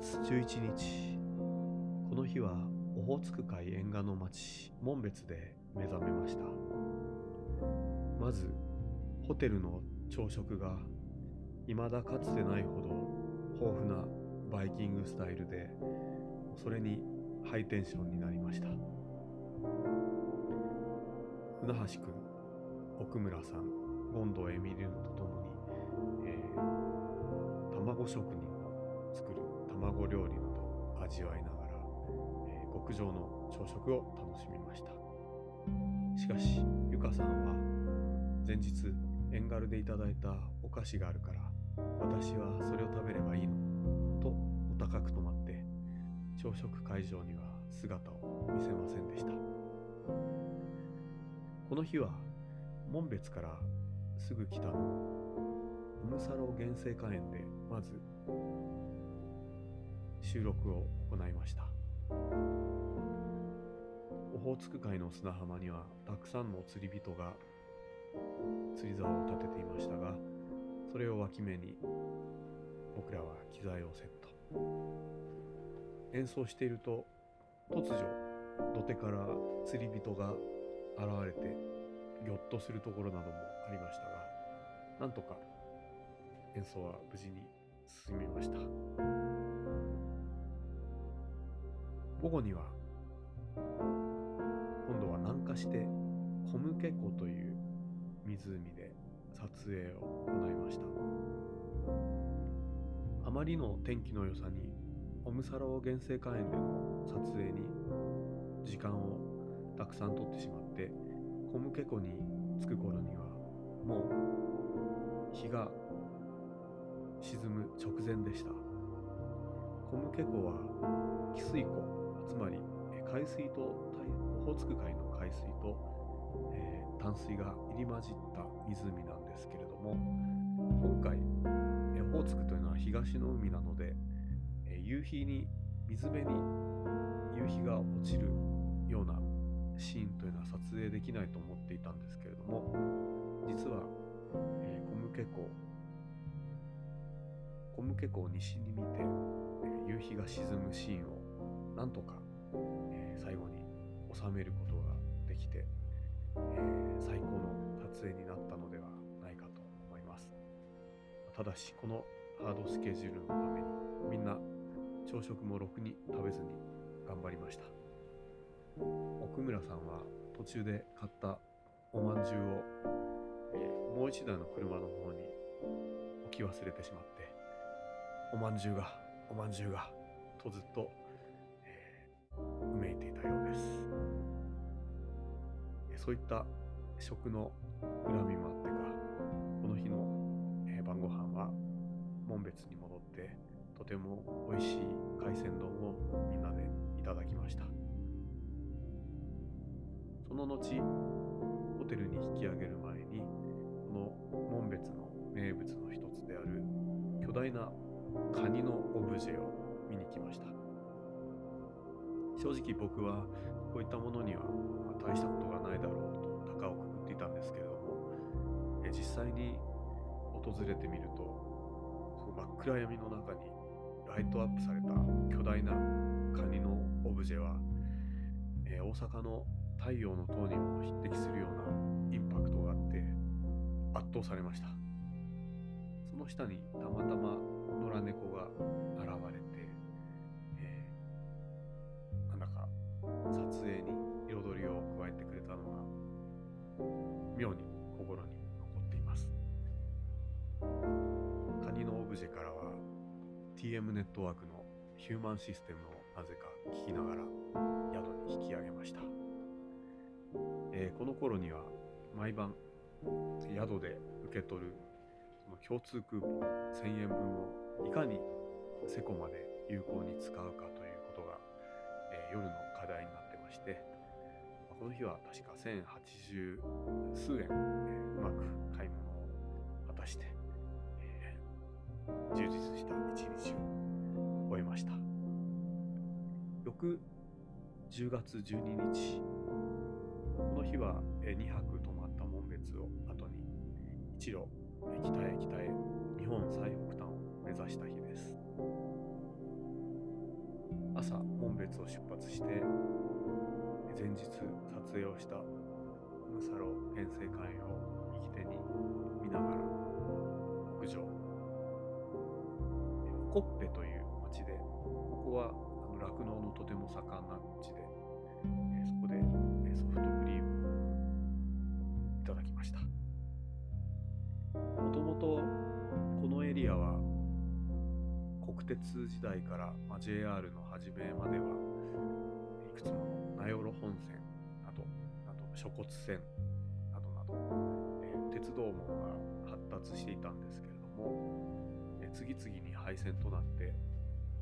月11日。この日はオホーツク海沿岸の町紋別で目覚めました。まずホテルの朝食が未だかつてないほど豊富なバイキングスタイルでそれにハイテンションになりました。船橋君奥村さん権藤エミリルとともに、えー、卵職人卵料理など味わいながら、えー、極上の朝食を楽しみました。しかしゆかさんは前日遠軽でいただいたお菓子があるから私はそれを食べればいいのとお高く止まって朝食会場には姿を見せませんでした。この日は紋別からすぐ北のムサロ原生花園でまず収録を行いました。オホーツク海の砂浜にはたくさんの釣り人が釣り竿を立てていましたがそれを脇目に僕らは機材をセット。演奏していると突如土手から釣り人が現れてぎょっとするところなどもありましたがなんとか演奏は無事に進みました。午後には今度は南下してコムケ湖という湖で撮影を行いました。あまりの天気の良さにオムサロ原生花園での撮影に時間をたくさん取ってしまってコムケ湖に着く頃にはもう日が沈む直前でした。コムケ湖は汽水湖。つまり海水とオホーツク海の海水と、えー、淡水が入り混じった湖なんですけれども今回オホーツクというのは東の海なので、え、夕日に水辺に夕日が落ちるようなシーンというのは撮影できないと思っていたんですけれども実は、えー、コムケ湖コムケ湖を西に見て、え、夕日が沈むシーンをなんとか、えー、最後に収めることができて、えー、最高の撮影になったのではないかと思います。ただしこのハードスケジュールのためにみんな朝食もろくに食べずに頑張りました。奥村さんは途中で買ったおまんじゅうを、えー、もう一台の車の方に置き忘れてしまっておまんじゅうがおまんじゅうがとずっと、そういった食の恨みもあってかこの日の、えー、晩ご飯は紋別に戻ってとても美味しい海鮮丼をみんなでいただきました。その後ホテルに引き上げる前にこの紋別の名物の一つである巨大なカニのオブジェを見に来ました。正直僕はこういったものには大したことが実際に訪れてみるとその真っ暗闇の中にライトアップされた巨大なカニのオブジェは、えー、大阪の太陽の塔にも匹敵するようなインパクトがあって圧倒されました。その下にたまたま野良猫が現れ TM ネットワークのヒューマンシステムをなぜか聞きながら宿に引き上げました、えー、この頃には毎晩宿で受け取るその共通クーポン1000円分をいかにセコまで有効に使うかということが、えー、夜の課題になってまして、この日は確か1080数円、えー、うまく買い物充実した一日を終えました。翌10月12日、この日は2泊泊まった紋別を後に一路北へ北へ日本最北端を目指した日です朝紋別を出発して前日撮影をしたムサロ遠征艦を右手に見ながらコッペという町でここは酪農のとても盛んな地でえそこでソフトクリームをいただきました。もともとこのエリアは国鉄時代から、ま、JR の初めまではいくつもの名寄本線などなど諸骨線などなど、えー、鉄道網が発達していたんですけれども、え、次々に廃線となって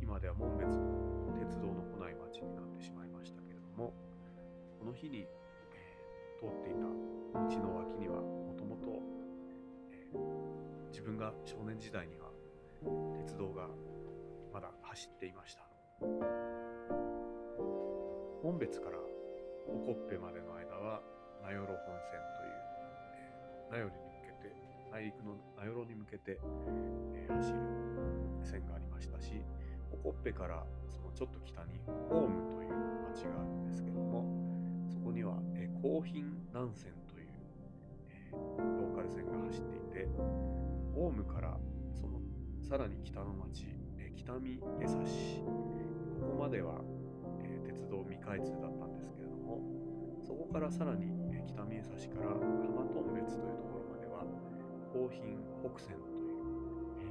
今では門別も鉄道の来ない町になってしまいましたけれどもこの日に、えー、通っていた道の脇にはもともと自分が少年時代には鉄道がまだ走っていました。門別からオコッペまでの間は名寄本線という、えー、名寄に向けて内陸の名寄に向けて、え、走る線がありましたしオコッペからそのちょっと北にホームという町があるんですけどもそこには、えー、高品南線という、え、ローカル線が走っていてホームからそのさらに北の町え北見江差しここまでは、え、鉄道未開通だったんですけれどもそこからさらに、え、北見江差しから浜頓別というところ高品北線という、え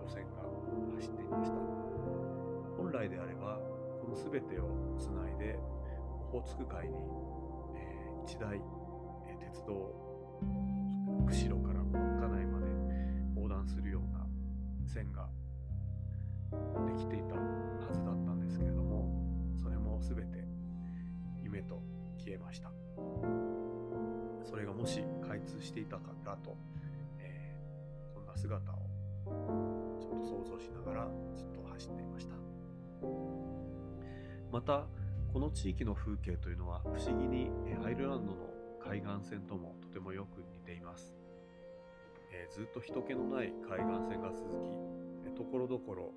ー、路線が走っていました。本来であればこの全てをつないでオホーツク海に、えー、一台、えー、鉄道釧路から稚内まで横断するような線ができていたはずだったんですけれどもそれも全て夢と消えました。それがもし開通していたからと、姿をちょっと想像しながらずっと走っていました。またこの地域の風景というのは不思議にアイルランドの海岸線ともとてもよく似ています、えー、ずっと人気のない海岸線が続きところどころ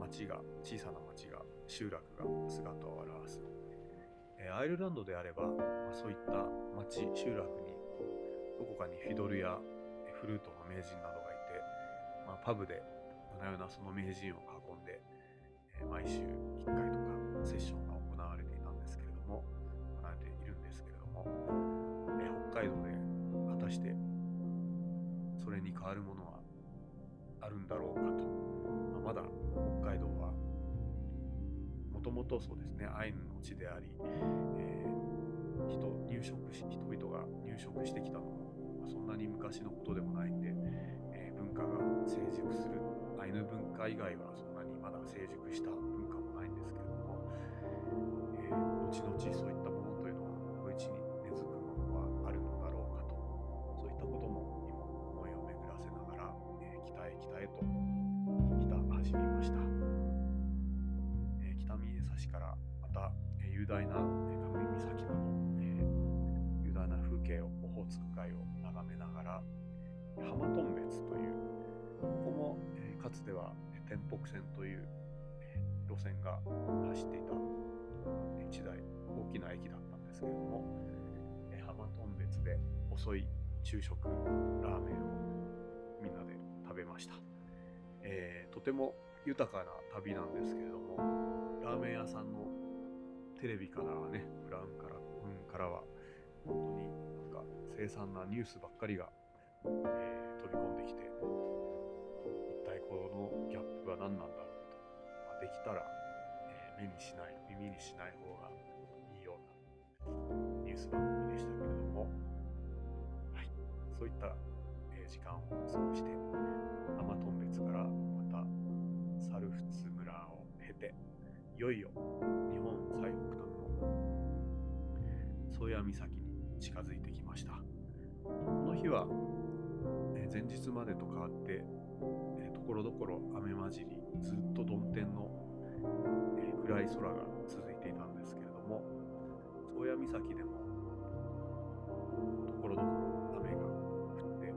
町が小さな町が集落が姿を現す、アイルランドであれば、ま、そういった町集落にどこかにフィドルやフルートの名人などが、まあ、パブで夜な夜なその名人を囲んで、えー、毎週1回とかセッションが行われていたんですけれども行われているんですけれども、えー、北海道で果たしてそれに変わるものはあるんだろうかと。ままだ北海道はもともとそうですねアイヌの地であり、えー、人入植し人々が入植してきたのもそんなに昔のことでもないんで、化が成熟する。アイヌ文化以外はそんなにまだ成熟した文化もないんですけれども、えー、後々そういったものというのはこの地に根付くものはあるのだろうかとそういったことも今思いを巡らせながら、えー、北へ北へと走りました、えー、北見江差からまた、え、雄大な、えー、上岬など、え、雄大な風景をオホーツク海を眺めながら浜頓別というここも、えー、かつては天北線という、えー、路線が走っていた一台大きな駅だったんですけれども、えー、浜頓別で遅い昼食ラーメンをみんなで食べました。えー、とても豊かな旅なんですけれどもラーメン屋さんのテレビからはねプラウンから、うん、からは本当になんか凄惨なニュースばっかりが、えー、飛び込んできて一体このギャップは何なんだろうと、まあ、できたら、えー、目にしない耳にしない方がいいようなニュース番組でしたけれども、はい、そういった、え、時間を過ごして天トン別からまた猿払村を経ていよいよ日本最北端の宗谷岬に近づいてきました。この日は、前日までと変わってえところどころ雨混じりずっと曇天の、え暗い空が続いていたんですけれども宗谷岬でもところどころ雨が降って、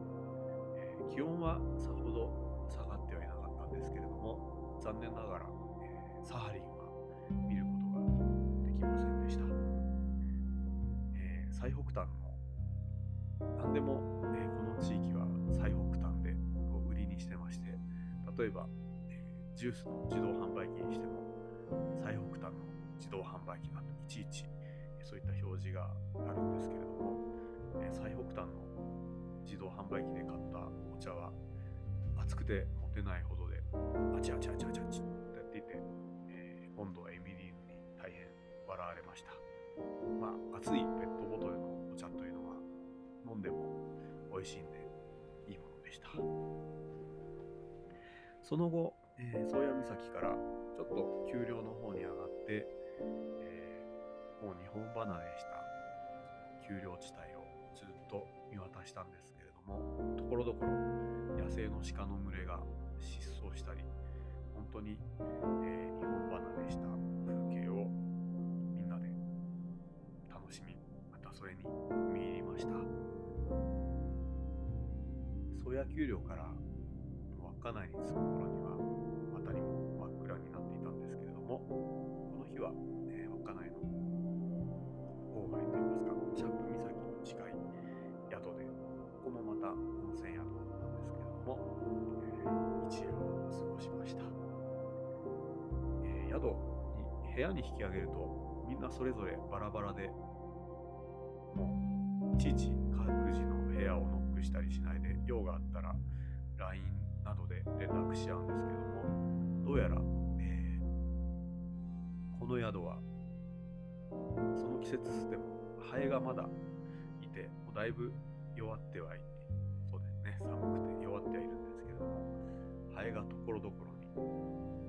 え気温はさほど下がってはいなかったんですけれども残念ながら、えー、サハリンは見ることができませんでした。え最北端の何でも、例えば、えージュースの自動販売機にしても最北端の自動販売機だといちいちそういった表示があるんですけれども、えー最北端の自動販売機で買ったお茶は熱くて持てないほどであちあちあちあちあちってやっていて、えー今度はエミリーヌに大変笑われました。まあ、熱いその後、え、宗谷岬からちょっと丘陵の方に上がって、えーもう日本離れした丘陵地帯をずっと見渡したんですけれども、ところどころ野生の鹿の群れが失踪したり、本当に、えー日本離れした風景をみんなで楽しみ、またそれに見入りました。宗谷丘陵から稚内に着く頃には辺りも真っ暗になっていたんですけれどもこの日は、えー稚内の郊外といいますかシャープ岬に近い宿でここもまた温泉宿なんですけれども、えー一夜を過ごしました、えー宿に部屋に引き上げるとみんなそれぞれバラバラでもういちいち各自の部屋をノックしたりしないで用があったら LINE で連絡し合うんですけどもどうやら、えーこの宿はその季節でもハエがまだいてもうだいぶ弱ってはいてそうですね寒くて弱ってはいるんですけどもハエがところどころに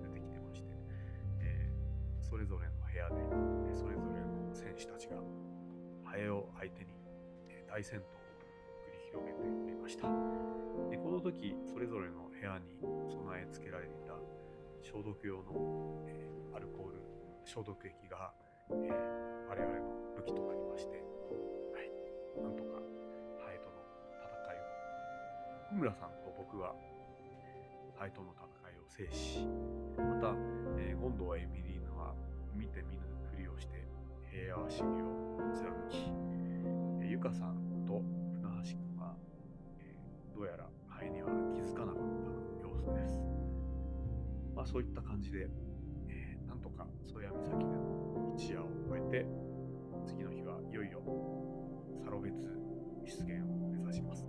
出てきてまして、えーそれぞれの部屋で、えそれぞれの選手たちがハエを相手に、え大戦闘を繰り広げておりました。でこの時それぞれの部屋に備え付けられていた消毒用の、えーアルコール消毒液が、えー我々の武器となりまして、はい、なんとかハエとの戦いを小村さんと僕はハエとの戦いを制しまた、えーゴンドワエミリーヌは見て見ぬふりをして平和主義を貫き、えーゆかさんとそういった感じで、えーなんとか宗谷岬での一夜を終えて、次の日はいよいよサロベツ出現を目指します。